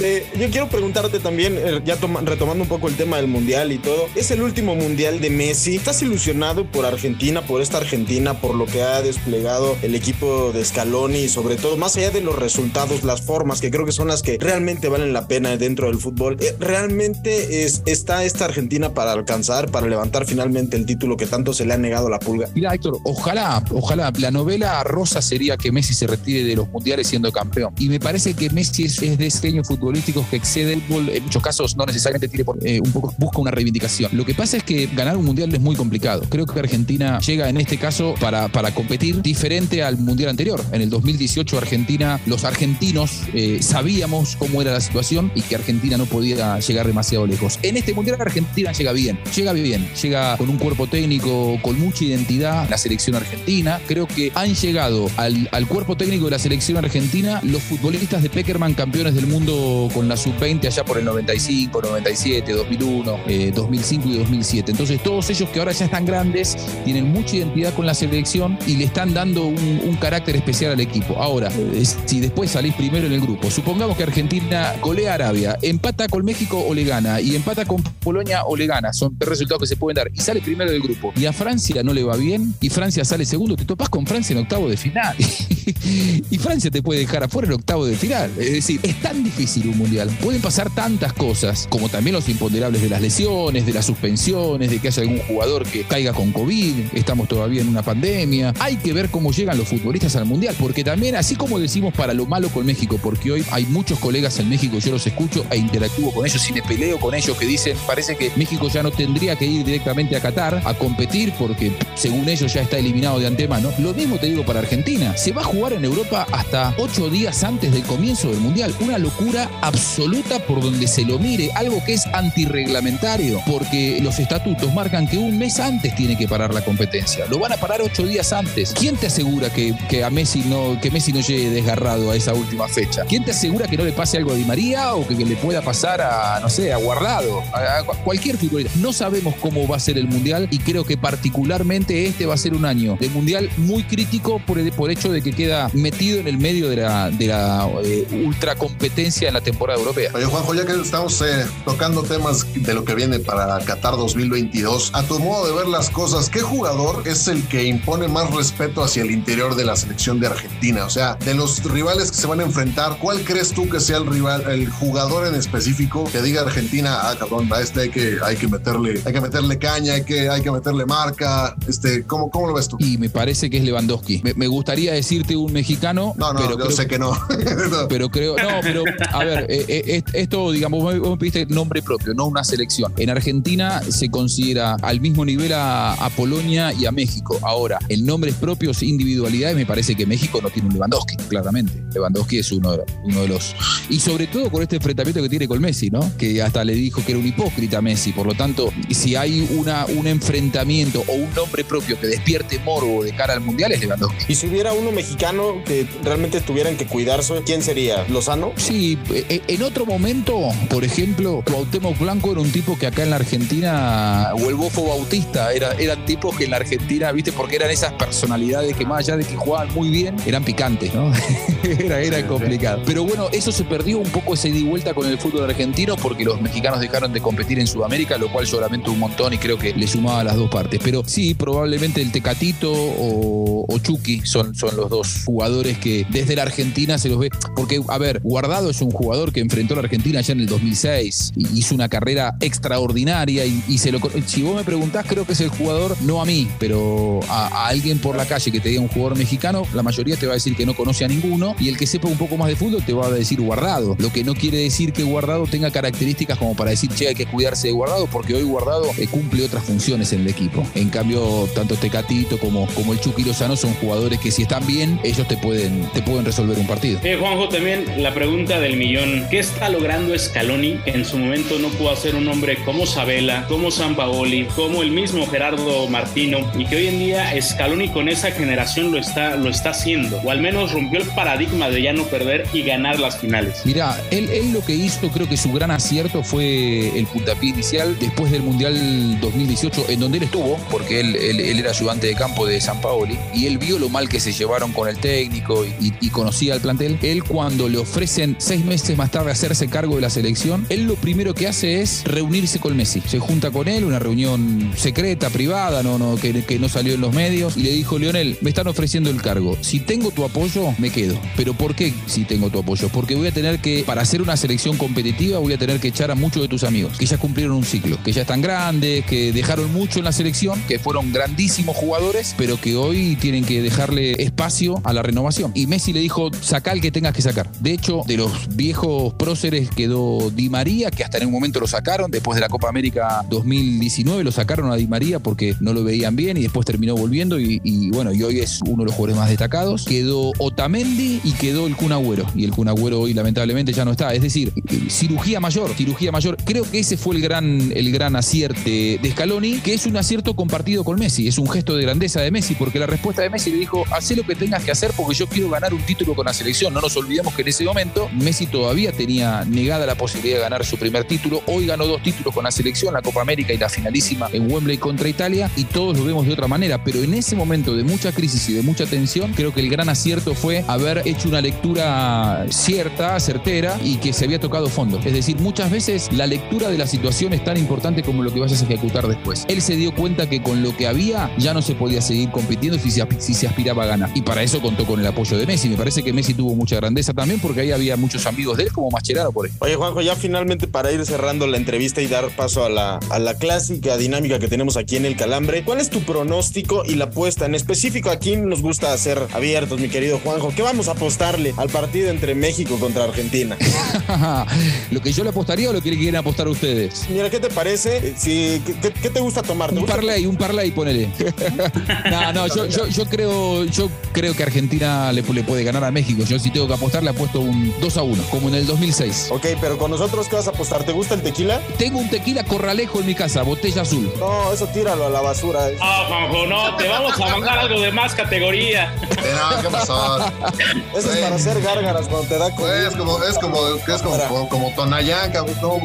eh, yo quiero preguntarte también, eh, ya toma- retomando un poco el tema del mundial y todo, es el último mundial de Messi. ¿Estás ilusionado por Argentina, por esta Argentina, por lo que ha desplegado el equipo de Scaloni y sobre todo, más allá de los resultados, las formas, que creo que son las que realmente valen la pena dentro del fútbol? eh, ¿Realmente es, está esta Argentina para alcanzar, para levantar finalmente el título que tanto se le ha negado a la pulga? Mira, Héctor, ojalá, ojalá. La novela rosa sería que Messi se retire de los mundiales siendo campeón. Y me parece que Messi es, es de diseños futbolísticos que excede el fútbol. En muchos casos no necesariamente tiene por- eh, un poco, busca una reivindicación. Lo que pasa es que ganar un mundial es muy complicado. Creo que Argentina llega en este caso para, para competir diferente al mundial anterior. En el 2018 Argentina, los argentinos eh, sabíamos cómo era la situación y que Argentina no podía llegar demasiado lejos. En este mundial Argentina llega bien, llega bien, llega con un cuerpo técnico con mucha identidad, la selección argentina. Creo que han llegado al, al cuerpo técnico de la selección argentina los futbolistas de Peckerman campeones del mundo con la sub-20 allá por el 95, 97, 2001, eh, 2005 y 2007. Entonces todos ellos que ahora ya están grandes tienen mucha identidad con la selección y le están dando un, carácter especial al equipo. Ahora, eh, si después salís primero en el grupo, supongamos que Argentina golea Arabia, empata con México o le gana y empata con Polonia o le gana, son tres resultados que se pueden dar y sale primero del grupo y a Francia no le va bien y Francia sale segundo, te topás con Francia en octavo de final y Francia te puede dejar afuera en octavo de final. Es decir, es tan difícil un mundial. Pueden pasar tantas cosas, como también los imponderables de las lesiones, de las suspensiones, de que haya algún jugador que caiga con COVID, estamos todavía en una pandemia. Hay que ver cómo llegan los futbolistas al mundial, porque también, así como decimos para lo malo con México, porque hoy hay muchos colegas en México, yo los escucho e interactúo con ellos y me peleo con ellos que dicen, parece que México ya no tendría que ir directamente a Qatar a competir porque según ellos ya está eliminado de antemano. Lo mismo te digo para Argentina. Se va a jugar en Europa hasta ocho días antes del comienzo del Mundial. Una locura absoluta por donde se lo mire. Algo que es antirreglamentario. Porque los estatutos marcan que un mes antes tiene que parar la competencia. Lo van a parar ocho días antes. ¿Quién te asegura que, que a Messi no, que Messi no llegue desgarrado a esa última fecha? ¿Quién te asegura que no le pase algo a Di María o que, le pueda pasar a, no sé, a Guardado? A cualquier futbolista. No sabemos cómo va a ser el Mundial y creo que particularmente este va a ser un año de Mundial muy crítico por el por hecho de que queda metido en el medio de la, de la eh, ultra competencia en la temporada europea. Oye, Juanjo, ya que estamos eh, tocando temas de lo que viene para Qatar 2022, a tu modo de ver las cosas, ¿qué jugador es el que impone más respeto hacia el interior de la selección de Argentina? O sea, de los rivales que se van a enfrentar, ¿cuál crees tú que sea el rival, el jugador en específico que diga Argentina, ah, cabrón, a este hay que, hay que meterle, hay que meterle caña, hay que, hay que meterle marca? Este, ¿cómo, ¿Cómo lo ves tú? Y me parece que es Lewandowski. Me, me gustaría decirte un mexicano, No, no, pero yo creo sé que no. pero creo, no, pero a ver, eh, eh, est- esto, digamos, vos me- pediste nombre propio, no una selección. En Argentina se considera al mismo nivel a, a Polonia y a México. Ahora, en nombres propios, individualidades, me parece que México no tiene un Lewandowski, claramente. Lewandowski es uno de, uno de los. Y sobre todo con este enfrentamiento que tiene con Messi, ¿no? Que hasta le dijo que era un hipócrita Messi. Por lo tanto, si hay una, un enfrentamiento o un nombre propio que despierte morbo de cara al mundial, es Lewandowski. Y si hubiera uno mexicano que realmente tuvieran que cuidarse, ¿quién sería? ¿Lozano? Sí, eh, en otro momento, por ejemplo, Cuauhtémoc Blanco era un tipo que acá en la Argentina, o el Bofo Bautista, era, eran tipos que en la Argentina, viste, porque eran esas personalidades que más allá de que jugaban muy bien, eran picantes, ¿no? era era complicado. Pero bueno, eso se perdió un poco ese y vuelta con el fútbol argentino porque los mexicanos dejaron de competir en Sudamérica, lo cual yo un montón y creo que le sumaba las dos partes. Pero sí, probablemente el Tecatito o, o Chucky son, son los dos jugadores que desde la Argentina se los ve. Porque, a ver, Guardado es un jugador que enfrentó a la Argentina ya en el 2006 y hizo una carrera extraordinaria y, y se lo. Si vos me preguntás, creo que es el jugador, no a mí, pero a, a alguien por la calle que te diga un jugador mexicano, la mayoría te va a decir que no conoce a ninguno y el que sepa un poco más de fútbol te va a decir Guardado. Lo que no quiere decir que Guardado tenga características como para decir, che, hay que cuidarse de Guardado, porque hoy Guardado eh, cumple otras funciones en el equipo. En cambio, tanto Tecatito como, como el Chucky Lozano son jugadores que si están bien, ellos te pueden, te pueden resolver un partido. Eh, Juanjo, también la pregunta del millón. ¿Qué está logrando Scaloni que en su momento no pudo hacer un hombre como Sabela, como Sampaoli, como el mismo Gerardo Martino y que hoy en día Scaloni con esa generación lo está, lo está haciendo? O al menos rompió el paradigma de ya no perder y ganar las finales. Mira, él, él lo que hizo, creo que su gran acierto fue el puntapié inicial después del Mundial 2018, en donde él estuvo, porque él, él- era ayudante de campo de San Paoli, y él vio lo mal que se llevaron con el técnico y, conocía al plantel. Él, cuando le ofrecen seis meses más tarde hacerse cargo de la selección, él lo primero que hace es reunirse con Messi. Se junta con él, una reunión secreta, privada, no, no, que, no salió en los medios, y le dijo, Leonel, me están ofreciendo el cargo. Si tengo tu apoyo, me quedo. Pero ¿por qué si tengo tu apoyo? Porque voy a tener que, para hacer una selección competitiva, voy a tener que echar a muchos de tus amigos, que ya cumplieron un ciclo, que ya están grandes, que dejaron mucho en la selección, que fueron grandísimos jugadores, pero que hoy tienen que dejarle espacio a la renovación. Y Messi le dijo, saca el que tengas que sacar. De hecho, de los viejos próceres quedó Di María, que hasta en un momento lo sacaron, después de la Copa América 2019 lo sacaron a Di María porque no lo veían bien y después terminó volviendo y, bueno, y hoy es uno de los jugadores más destacados. Quedó Otamendi y quedó el Kun Agüero. Y el Kun hoy lamentablemente ya no está. Es decir, eh, cirugía mayor, cirugía mayor. Creo que ese fue el gran, el gran acierte de Scaloni, que es un acierto compartido con Messi. Es un gesto de grandeza de Messi, porque la respuesta de Messi le dijo, haz lo que tengas que hacer porque yo quiero ganar un título con la selección. No nos olvidemos que en ese momento Messi todavía tenía negada la posibilidad de ganar su primer título. Hoy ganó dos títulos con la selección, la Copa América y la finalísima en Wembley contra Italia, y todos lo vemos de otra manera. Pero en ese momento de mucha crisis y de mucha tensión, creo que el gran acierto fue haber hecho una lectura cierta, certera y que se había tocado fondo. Es decir, muchas veces la lectura de la situación es tan importante como lo que vayas a ejecutar después. Él se dio cuenta que con lo que había ya no se podía seguir compitiendo si se, asp- si se aspiraba a ganar. Y para eso contó con el apoyo de Messi. Me parece que Messi tuvo mucha grandeza también porque ahí había muchos amigos de él como Mascherano por ahí. Oye, Juanjo, ya finalmente para ir cerrando la entrevista y dar paso a la, a la clásica dinámica que tenemos aquí en el Calambre, ¿cuál es tu pronóstico y la apuesta? En específico, aquí nos gusta ser abiertos, mi querido Juanjo. ¿Qué vamos a apostarle al partido entre México contra Argentina? ¿Lo que yo le apostaría o lo que quieren apostar ustedes? Mira, ¿qué te parece? Eh, Si, ¿qué, te gusta tomar? ¿Te Un gusta- parlay, un parlay, ponele. no, no, yo, yo, yo creo, yo creo que Argentina le, le puede ganar a México. Yo si tengo que apostar, le apuesto un 2 a 1, como en el 2006. Ok, pero con nosotros, ¿qué vas a apostar? ¿Te gusta el tequila? Tengo un tequila corralejo en mi casa, botella azul. No, eso tíralo a la basura. eh. Ah, Juanjo, no, te vamos a mandar algo de más categoría. no, ¿qué pasó? Eso es para hacer gárgaras cuando te da COVID. Es como, es como, es como, como, como Tonayán, cabrón. no.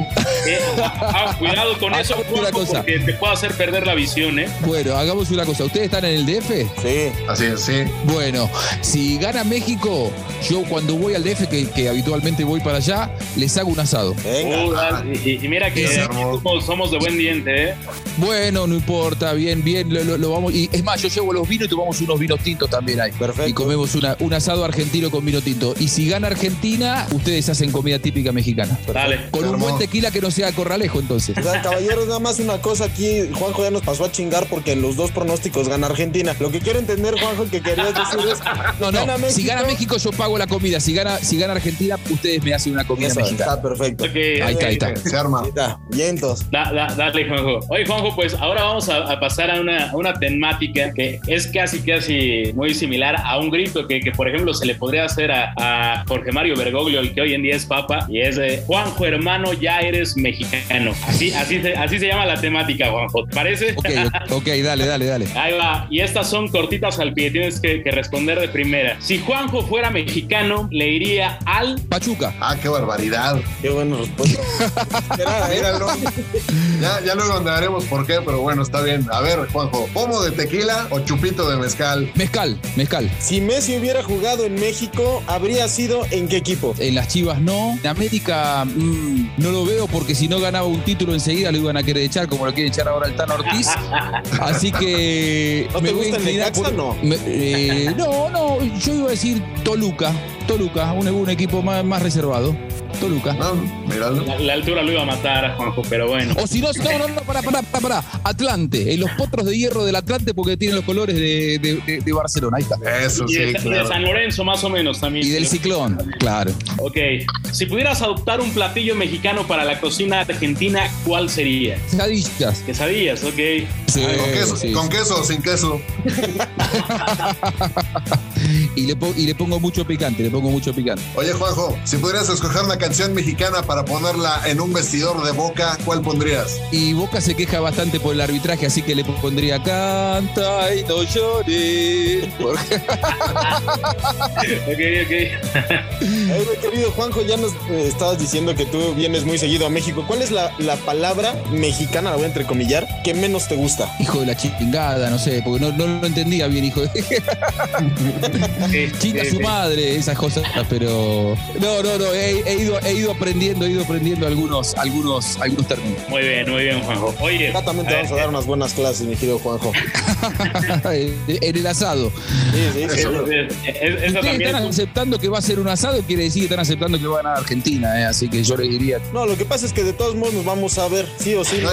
Eh, ah, cuidado con eso, Juanjo, porque te puede hacer perder la visión, ¿eh? Bueno, hagamos una cosa. ¿Ustedes están en el DF? Sí. Así es, sí. Bueno, no. Si gana México, yo cuando voy al DF, que, que habitualmente voy para allá, les hago un asado. Uh, dale. y, y mira que somos, somos de buen diente, ¿eh? Bueno, no importa, bien, bien, lo, lo- lo vamos. Y es más, yo llevo los vinos y tomamos unos vinos tintos también ahí. Perfecto. Y comemos una, un asado argentino con vino tinto. Y si gana Argentina, ustedes hacen comida típica mexicana. Dale. Con un buen tequila que no sea corralejo, entonces. O sea, caballeros, nada más una cosa aquí. Juanjo ya nos pasó a chingar porque en los dos pronósticos gana Argentina. Lo que quiero entender, Juanjo, que querías decir es. No, no. gana México. Si gana México, yo pago la comida. Si gana, si gana Argentina, ustedes me hacen una comida Eso, mexicana. está perfecto. Ahí está, ahí está. Se arma. Ahí está. Vientos. Da- da- dale, Juanjo. Oye, Juanjo, pues ahora vamos a, a pasar a una, a una temática que es casi, casi muy similar a un grito que, que, por ejemplo, se le podría hacer a, a Jorge Mario Bergoglio, el que hoy en día es papa, y es de Juanjo, hermano, ya eres mexicano. Así, así, se, así se llama la temática, Juanjo. ¿Te parece? Ok, ok, dale, dale, dale. Ahí va. Y estas son cortitas al pie. Tienes que, que responder de primera. Si Juanjo fuera mexicano, le iría al. Pachuca. Ah, qué barbaridad. Qué buena respuesta. Míralo. Ya, ya luego andaremos por qué, pero bueno, está bien. A ver, Juanjo, ¿pomo de tequila o chupito de mezcal? Mezcal, mezcal. Si Messi hubiera jugado en México, ¿habría sido en qué equipo? En las Chivas no. En América mm, no lo veo porque si no ganaba un título enseguida lo iban a querer echar, como lo quiere echar ahora el Tan Ortiz. Así que. ¿No te voy a gusta el inclinar Necaxa? No. Me- eh, no, no, yo iba a decir Toluca. Toluca, un, un equipo más, más reservado. Toluca. No. La, la altura lo iba a matar a Juanjo, pero bueno. O si no, no, no, no, pará, pará, pará. Atlante, en los potros de hierro del Atlante porque tienen los colores de, de- de- de Barcelona. Ahí está. Eso Y de, sí, y de claro. San Lorenzo, más o menos también. Y del ciclón, claro. Ok. Si pudieras adoptar un platillo mexicano para la cocina argentina, ¿cuál sería? Quesadillas. Quesadillas, ok. Sí, ¿Con queso, sí, con sí. queso o sin queso? Y le, po- y le pongo mucho picante, le pongo mucho picante. Oye, Juanjo, si pudieras escoger una canción mexicana para ponerla en un vestidor de boca, ¿cuál pondrías? Y Boca se queja bastante por el arbitraje, así que le pondría canta y no llores. Porque- Ok, ok. Ay, mi querido Juanjo, ya nos eh, estabas diciendo que tú vienes muy seguido a México. ¿Cuál es la, la palabra mexicana, la voy a entrecomillar, que menos te gusta? hijo de la chingada, no sé, porque no, no lo entendía bien, hijo de... Chinga Sí, su sí. madre, esas cosas, pero... No, no, no, he, he ido, he ido aprendiendo, he ido aprendiendo algunos, algunos, algunos términos. Muy bien, muy bien, Juanjo. Oye. Acá también te a vamos a dar unas buenas clases, mi querido Juanjo. en el asado. Sí, sí, sí. es- es- es- Esa Ustedes también están es aceptando que va a ser un asado, quiere decir que están aceptando que va a ganar Argentina, eh, así que yo le diría... No, lo que pasa es que de todos modos nos vamos a ver, sí o sí. ¿no?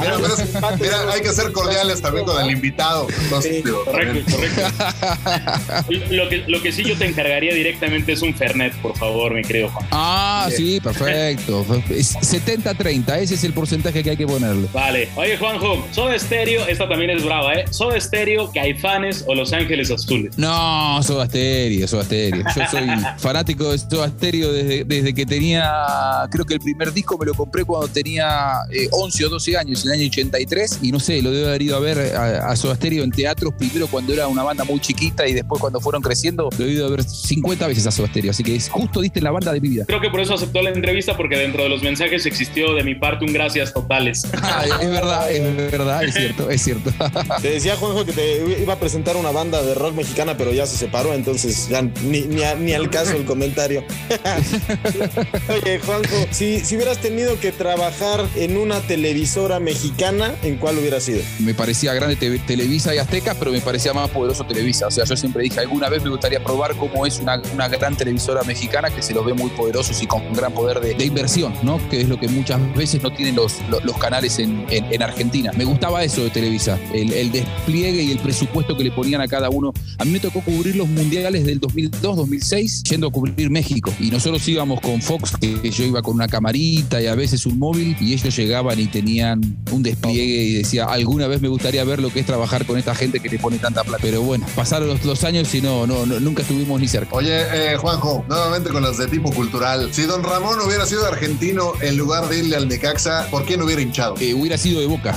Mira, pero es- mira, hay que ser cordiales también con el invitado. Entonces, Sí, digo, también. Correcto, correcto. lo, que, lo que sí yo te encargaría directamente es un Fernet, por favor, mi querido Juan. Ah, sí, perfecto. Es 70-30, ese es el porcentaje que hay que ponerle. Vale. Oye, Juanjo, Soda Stereo, esta también es brava, ¿eh? Soda Stereo, Caifanes o Los Ángeles Azules. No, Soda Stereo, Soda Stereo. Yo soy fanático de Soda Stereo desde, desde que tenía, creo que el primer disco me lo compré cuando tenía eh, 11 o 12 años, en el año 83, y no sé, lo debo haber ido a ver a, a Soda Stereo en teatros, primero cuando era una banda muy chiquita y después cuando fueron creciendo, lo he ido a ver 50 veces a Soda Stereo, así que es justo diste la banda de mi vida. Creo que por eso aceptó la entrevista, porque dentro de los mensajes existió de mi parte un gracias totales. Ah, es verdad, es verdad, es cierto, es cierto. Te decía Juanjo que te iba a presentar una banda de rock mexicana, pero ya se separó, entonces ya ni, ni, a- ni al caso el comentario. Oye, Juanjo, si, si hubieras tenido que trabajar en una televisora mexicana, ¿en cuál hubiera sido? me parecía grande Te- Televisa y Azteca, pero me parecía más poderoso Televisa. O sea, yo siempre dije, alguna vez me gustaría probar cómo es una, una gran televisora mexicana que se los ve muy poderosos y con un gran poder de, inversión, ¿no? Que es lo que muchas veces no tienen los, los, los canales en, en- en Argentina. Me gustaba eso de Televisa, el, despliegue y el presupuesto que le ponían a cada uno. A mí me tocó cubrir los mundiales del 2002-2006 yendo a cubrir México. Y nosotros íbamos con Fox, que yo iba con una camarita y a veces un móvil, y ellos llegaban y tenían un despliegue y decía, alguna vez me gustaría ver lo que es trabajar con esta gente que te pone tanta plata. Pero bueno, pasaron los, los años y no, no, no, nunca estuvimos ni cerca. Oye, eh, Juanjo, nuevamente con las de tipo cultural. Si don Ramón hubiera sido argentino en lugar de irle al Necaxa, ¿por qué no hubiera hinchado? Eh, hubiera sido de boca.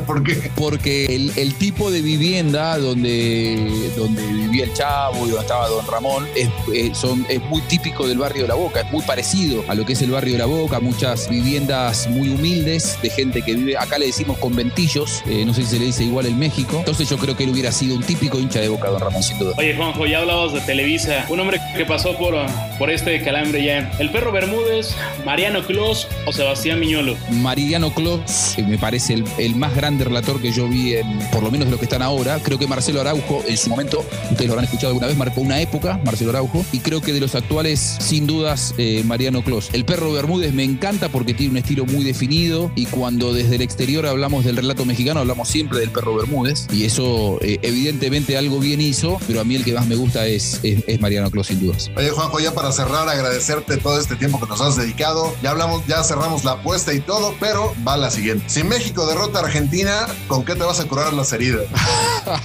¿Por qué? Porque el, el tipo de vivienda donde, donde vivía el Chavo y donde estaba Don Ramón es, es- son, es muy típico del barrio de La Boca. muy parecido a lo que es el barrio de La Boca, muchas viviendas muy humildes de gente que vive, acá le decimos conventillos, eh, no sé si se le dice igual en México. Entonces yo creo que él hubiera sido un típico hincha de Boca, don Ramón, sin duda. Oye, Juanjo, ya hablabas de Televisa. Un hombre que pasó por, por este calambre ya. ¿El perro Bermúdez, Mariano Clos o Sebastián Miñolo? Mariano Clos, me parece el, el más grande relator que yo vi, en, por lo menos de los que están ahora. Creo que Marcelo Araujo, en su momento, ustedes lo habrán escuchado alguna vez, marcó una época, Marcelo Araujo. Y creo que de los actuales, sin dudas, eh, Mariano Clos. El perro Bermúdez me encanta porque tiene un estilo muy definido. Y cuando desde el exterior hablamos del relato mexicano, hablamos siempre del perro Bermúdez. Y eso, eh, evidentemente, algo bien hizo. Pero a mí el que más me gusta es, es, es Mariano Clos, sin dudas. Oye, Juanjo, ya para cerrar, agradecerte todo este tiempo que nos has dedicado. Ya hablamos, ya cerramos la apuesta y todo, pero va la siguiente. Si México derrota a Argentina, ¿con qué te vas a curar las heridas?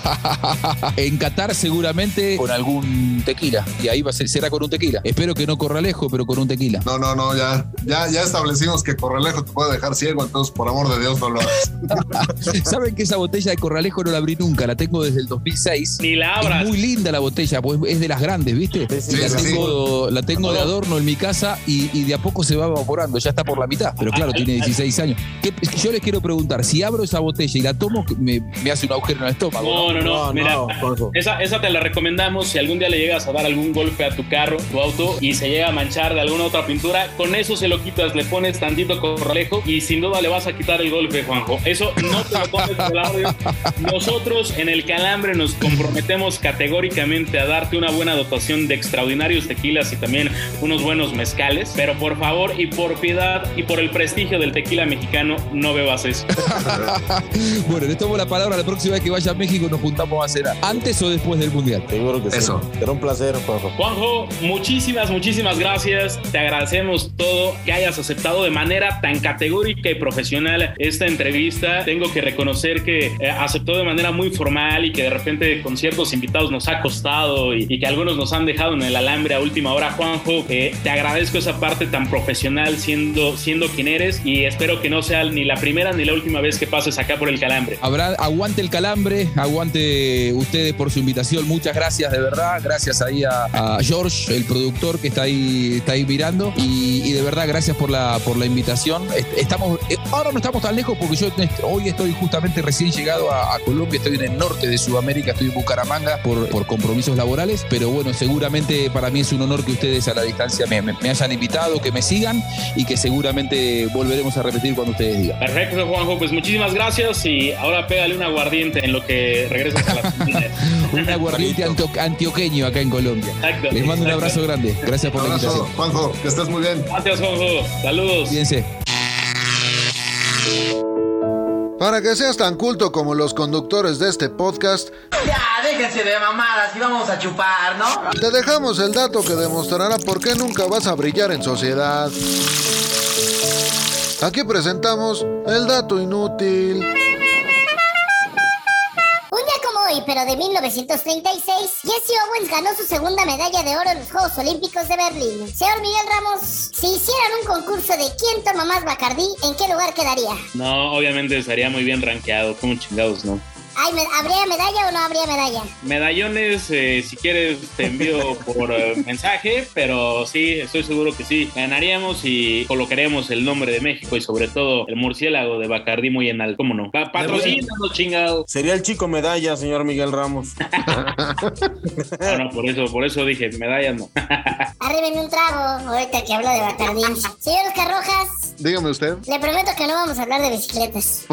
en Qatar seguramente con algún tequila. Y ahí va a ser, será con un tequila. Espero que no corra lejos, pero con un tequila. No, no, no, ya, ya, ya establecimos que Corralejo te puede dejar ciego, entonces por amor de Dios no lo hagas. Saben que esa botella de Corralejo no la abrí nunca, la tengo desde el 2006. Ni la abras. Es muy linda la botella, pues es de las grandes, ¿viste? Sí, la, sí, tengo, la tengo de adorno en mi casa y, y de a poco se va evaporando, ya está por la mitad. Pero claro, tiene 16 años. ¿Qué- yo les quiero preguntar, si abro esa botella y la tomo, me, me hace un agujero en el estómago. No, no, no. No, Mira, no, esa, esa te la recomendamos si algún día le llegas a dar algún golpe a tu carro, tu auto, y se llega a manchar de alguna otra pintura. Con eso se lo quitas, le pones tantito corralejo y sin duda le vas a quitar el golpe, Juanjo. Eso no te lo pones el audio. Nosotros en el Calambre nos comprometemos categóricamente a darte una buena dotación de extraordinarios tequilas y también unos buenos mezcales. Pero por favor y por piedad y por el prestigio del tequila mexicano, no bebas eso. bueno, les tomo la palabra la próxima vez que vaya a México nos juntamos a cenar. ¿Antes o después del Mundial? Seguro que sí. Eso. Será un placer, Juanjo. Juanjo, muchísimas, muchísimas gracias. Te agradecemos todo que hayas aceptado de manera tan categórica y profesional esta entrevista. Tengo que reconocer que eh, aceptó de manera muy formal y que de repente con ciertos invitados nos ha costado y, y que algunos nos han dejado en el alambre a última hora. Juanjo, eh, te agradezco esa parte tan profesional siendo, siendo quien eres y espero que no sea ni la primera ni la última vez que pases acá por el calambre. Habrá, aguante el calambre, aguante ustedes por su invitación. Muchas gracias, de verdad. Gracias ahí a, George, el productor que está ahí, está ahí mirando. Y, de verdad, gracias por la, por la invitación. Est- Estamos, eh, ahora no estamos tan lejos porque yo hoy estoy justamente recién llegado a, a Colombia. Estoy en el norte de Sudamérica, estoy en Bucaramanga por, por compromisos laborales. Pero bueno, seguramente para mí es un honor que ustedes a la distancia me, me- me hayan invitado, que me sigan y que seguramente volveremos a repetir cuando ustedes digan. Perfecto, Juanjo. Pues muchísimas gracias y ahora pégale un aguardiente en lo que regresas a la. Un aguardiente antio- antioqueño acá en Colombia. Exacto. Les mando un abrazo grande. Gracias por la Abrazo, invitación. Juanjo, que estés muy bien. Gracias, Juanjo. Saludos. Cuídense. Para que seas tan culto como los conductores de este podcast, Ya, déjense de mamadas y vamos a chupar, ¿no? te dejamos el dato que demostrará por qué nunca vas a brillar en sociedad. Aquí presentamos el dato inútil. Pero de 1936, Jesse Owens ganó su segunda medalla de oro en los Juegos Olímpicos de Berlín. Señor Miguel Ramos, si hicieran un concurso de quién toma más Bacardí, ¿en qué lugar quedaría? No, obviamente estaría muy bien rankeado. Como chingados, ¿no? Ay, ¿me- ¿Habría medalla o no habría medalla? Medallones, eh, si quieres, te envío por eh, mensaje, pero sí, estoy seguro que sí. Ganaríamos y colocaríamos el nombre de México y sobre todo el murciélago de Bacardí muy en alto. ¿Cómo no? Pa patrocínanos, chingados. Sería el chico medalla, señor Miguel Ramos. No, no, por eso, por eso dije, medalla no. Arriben un trago, ahorita que hablo de Bacardí. Señor Oscar Rojas, Dígame usted. le prometo que no vamos a hablar de bicicletas.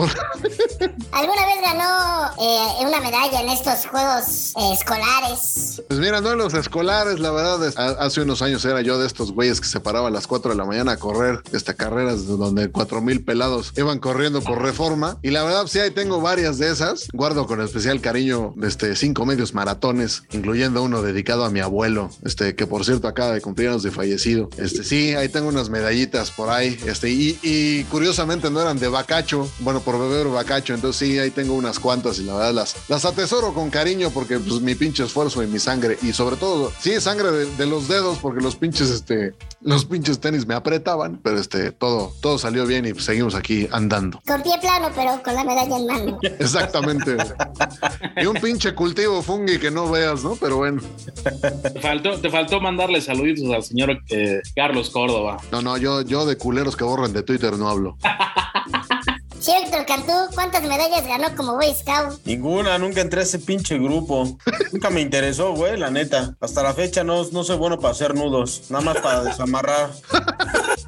¿Alguna vez ganó eh, una medalla en estos juegos eh, escolares? Pues mira, no en los escolares, la verdad, es- ha- hace unos años era yo de estos güeyes que se paraba a las 4 de la mañana a correr este, carreras donde 4 mil pelados iban corriendo por reforma. Y la verdad, sí, ahí tengo varias de esas. Guardo con especial cariño este, cinco medios maratones, incluyendo uno dedicado a mi abuelo, este, que por cierto acaba de cumplir años de fallecido. Este, sí, ahí tengo unas medallitas por ahí. Este, y, y curiosamente no eran de bacacho, bueno, por beber bacacho. Entonces sí, ahí tengo unas cuantas y la verdad las, las atesoro con cariño porque pues mi pinche esfuerzo y mi sangre y sobre todo, sí, sangre de, de los dedos porque los pinches, este, los pinches tenis me apretaban, pero este, todo, todo salió bien y seguimos aquí andando. Con pie plano, pero con la medalla en mano. Exactamente. y un pinche cultivo fungi que no veas, ¿no? Pero bueno. Te faltó, te faltó mandarle saluditos al señor eh, Carlos Córdoba. No, no, yo, yo de culeros que borran de Twitter no hablo. Cierto, Cantú, ¿cuántas medallas ganó como Boy Scout? Ninguna, nunca entré a ese pinche grupo. nunca me interesó, güey, la neta. Hasta la fecha no, no soy bueno para hacer nudos, nada más para desamarrar.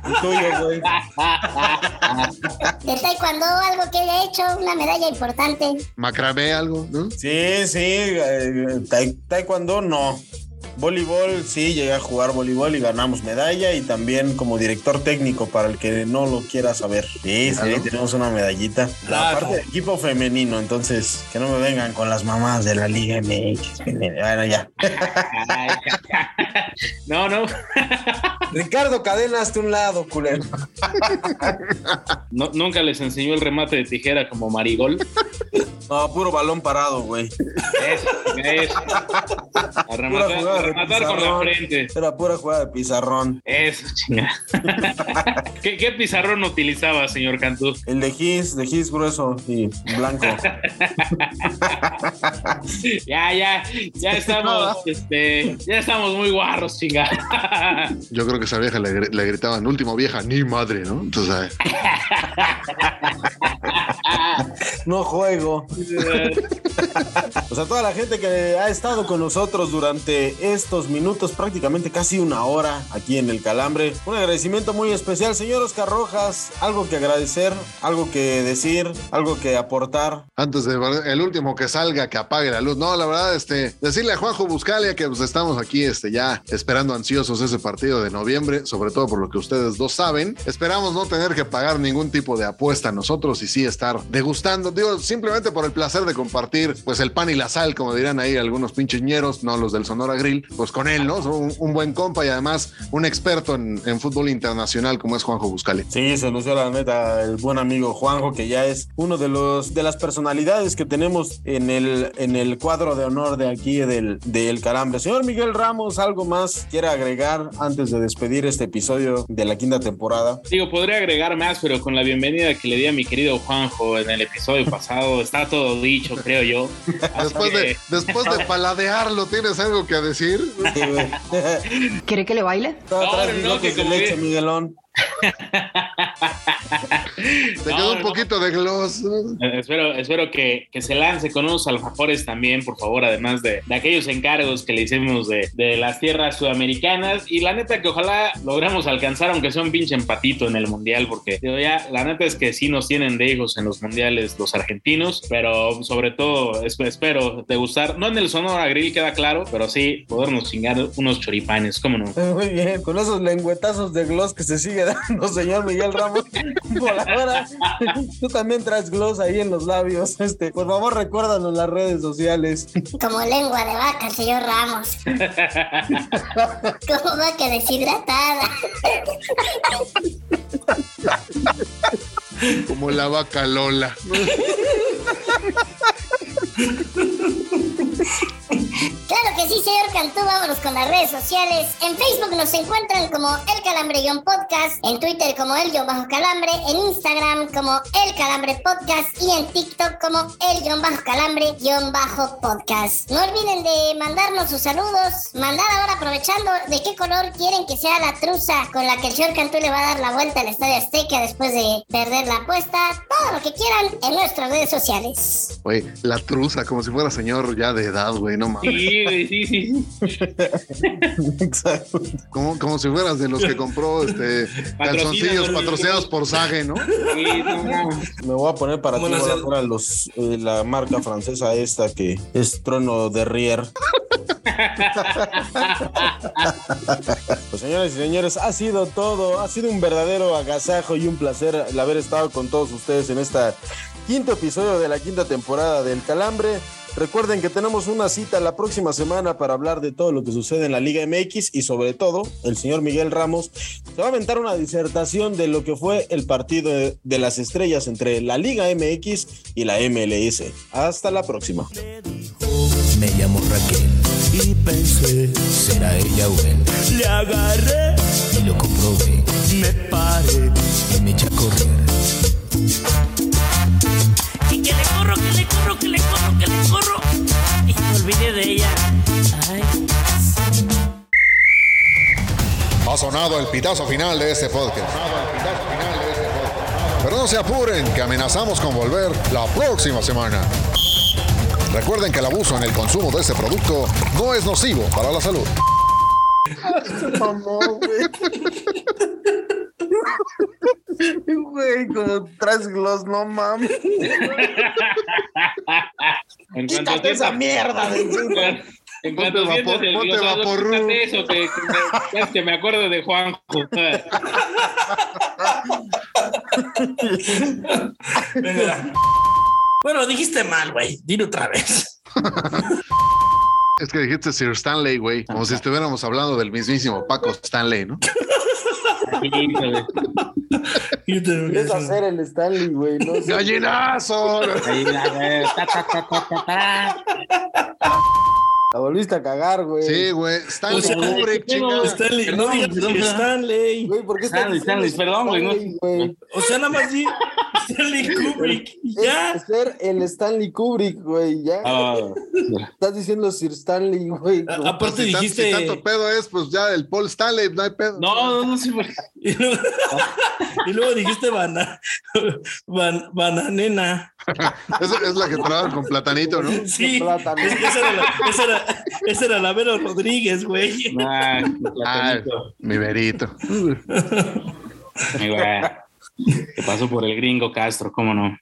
El tuyo, güey. De Taekwondo, algo que haya hecho, una medalla importante. Macramé algo, ¿no? Sí, sí, eh, tai- taekwondo no. Voleibol, sí, llegué a jugar voleibol y ganamos medalla y también como director técnico para el que no lo quiera saber. Sí, sí, tenemos una medallita. La parte del equipo femenino, entonces que no me vengan con las mamás de la Liga MX. Bueno, ya. No, no. Ricardo Cadena, hasta un lado, culero. No- Nunca les enseñó el remate de tijera como Marigol. No, puro balón parado, güey. Eso, eso. A rematar, de rematar con la pizarrón. frente. Era pura jugada de pizarrón. Eso, chinga. ¿Qué, qué pizarrón utilizaba, señor Cantú? El de Gis, de Gis grueso y blanco. Ya, ya, ya estamos, este, ya estamos muy guarros, chinga. Yo creo que esa vieja le, le gritaban, último vieja, ni madre, ¿no? Entonces, No juego. O sea, toda la gente que ha estado con nosotros durante estos minutos, prácticamente casi una hora aquí en el Calambre. Un agradecimiento muy especial, señor Oscar Rojas. Algo que agradecer, algo que decir, algo que aportar. antes de el último que salga, que apague la luz. No, la verdad, este, decirle a Juanjo Buscalia que pues, estamos aquí este, ya esperando ansiosos ese partido de noviembre, sobre todo por lo que ustedes dos saben. Esperamos no tener que pagar ningún tipo de apuesta nosotros y sí estar degustando, digo, simplemente por el placer de compartir pues el pan y la sal, como dirán ahí algunos pinches ñeros, no los del Sonora Grill, pues con él, ¿no? Un, un buen compa y además un experto en, en fútbol internacional como es Juanjo Buscalia. Sí, se lució la neta el buen amigo Juanjo, que ya es uno de los de las personalidades que tenemos en el, en el cuadro de honor de aquí del, del Calambre. Señor Miguel Ramos, ¿algo más quiere agregar antes de despedir este episodio de la quinta temporada? Digo, podría agregar más, pero con la bienvenida que le di a mi querido Juanjo en el episodio pasado, está todo dicho, creo yo. Después de, que- después de paladearlo, ¿tienes algo que decir? ¿Quiere que le baile? No, atrás no, no, que que- Miguelón. Te No, quedó un no. poquito de gloss. ¿no? Espero, espero que, que se lance con unos alfajores también, por favor, además de, de aquellos encargos que le hicimos de, de las tierras sudamericanas. Y la neta que ojalá logremos alcanzar, aunque sea un pinche empatito en el mundial, porque digo, ya, la neta es que sí nos tienen de hijos en los mundiales los argentinos, pero sobre todo es- espero degustar, no en el Sonora Grill queda claro, pero sí podernos chingar unos choripanes, ¿cómo no? Muy bien, con esos lengüetazos de gloss que se sigue dando, señor Miguel Ramos. Por ahora, tú también traes gloss ahí en los labios. Este, por favor, recuérdanos las redes sociales. Como lengua de vaca, señor Ramos. Como vaca deshidratada. Como la vaca Lola. Claro que sí, señor Cantú, vámonos con las redes sociales. En Facebook nos encuentran como El Calambre-Podcast, en Twitter como El-Calambre, en Instagram como El Calambre Podcast y en TikTok como El-Calambre-Podcast. No olviden de mandarnos sus saludos, mandar ahora aprovechando de qué color quieren que sea la truza con la que el señor Cantú le va a dar la vuelta al Estadio Azteca después de perder la apuesta. Todo lo que quieran en nuestras redes sociales. Güey, la truza, como si fuera señor ya de edad, güey, no mames. Sí, güey, sí, sí. Exacto. Como, como si fueras de los que compró este calzoncillos patrocinados por Sage, ¿no? Sí, no, no. Me voy a poner para ti ¿Cómo voy a nace? poner a los, eh, la marca francesa esta que es Trono de Rier. Pues señores y señores, ha sido todo, ha sido un verdadero agasajo y un placer el haber estado con todos ustedes en este quinto episodio de la quinta temporada del Calambre. Recuerden que tenemos una cita la próxima semana para hablar de todo lo que sucede en la Liga MX y sobre todo el señor Miguel Ramos se va a aventar una disertación de lo que fue el partido de, de las estrellas entre la Liga MX y la MLS. Hasta la próxima. Me llamo Raquel y pensé, será ella o él. Le agarré y lo comprobé. Me paré y me eché a correr. Y que le corro, que le corro, que le corro, que le corro. Y me olvidé de ella. Ay. Ha sonado el pitazo final de este podcast. Pero no se apuren, que amenazamos con volver la próxima semana. Recuerden que el abuso en el consumo de este producto no es nocivo para la salud. Se mamó, güey. Güey, como traes gloss, no mames. En cuanto Quítate esa sientas- mierda de encima. En cuanto Ponte vapor- el ponte quítate eso, que, que, me- que me acuerdo de Juanjo. Bueno, dijiste mal, güey. Dile otra vez. Es que dijiste Sir Stanley, güey, como si estuviéramos hablando del mismísimo Paco Stanley, ¿no? A hacer el Stanley, güey. No sé. ¡Gallinazo! La volviste a cagar, güey. Sí, güey. Stanley O sea, Kubrick, ¿qué no, chinga. Stanley, no digas perdón. Stanley. Güey, ¿por qué Stanley, Stanley, perdón, güey? O sea, nada más di Stanley Kubrick. Ya. Es ser el Stanley Kubrick, güey. Ya. Ah, Estás diciendo Sir Stanley, güey. A- aparte Si tan- dijiste. si tanto pedo es, pues ya el Paul Stanley, no hay pedo. no, no, no qué. Y luego, y luego dijiste bana, ban- bananena. Esa es la que trabaja con platanito, ¿no? Sí, que esa era, la, esa era, esa era la Vero Rodríguez, güey. Ah, Ah, mi verito. Ay, güey. Que pasó por el gringo Castro, cómo no.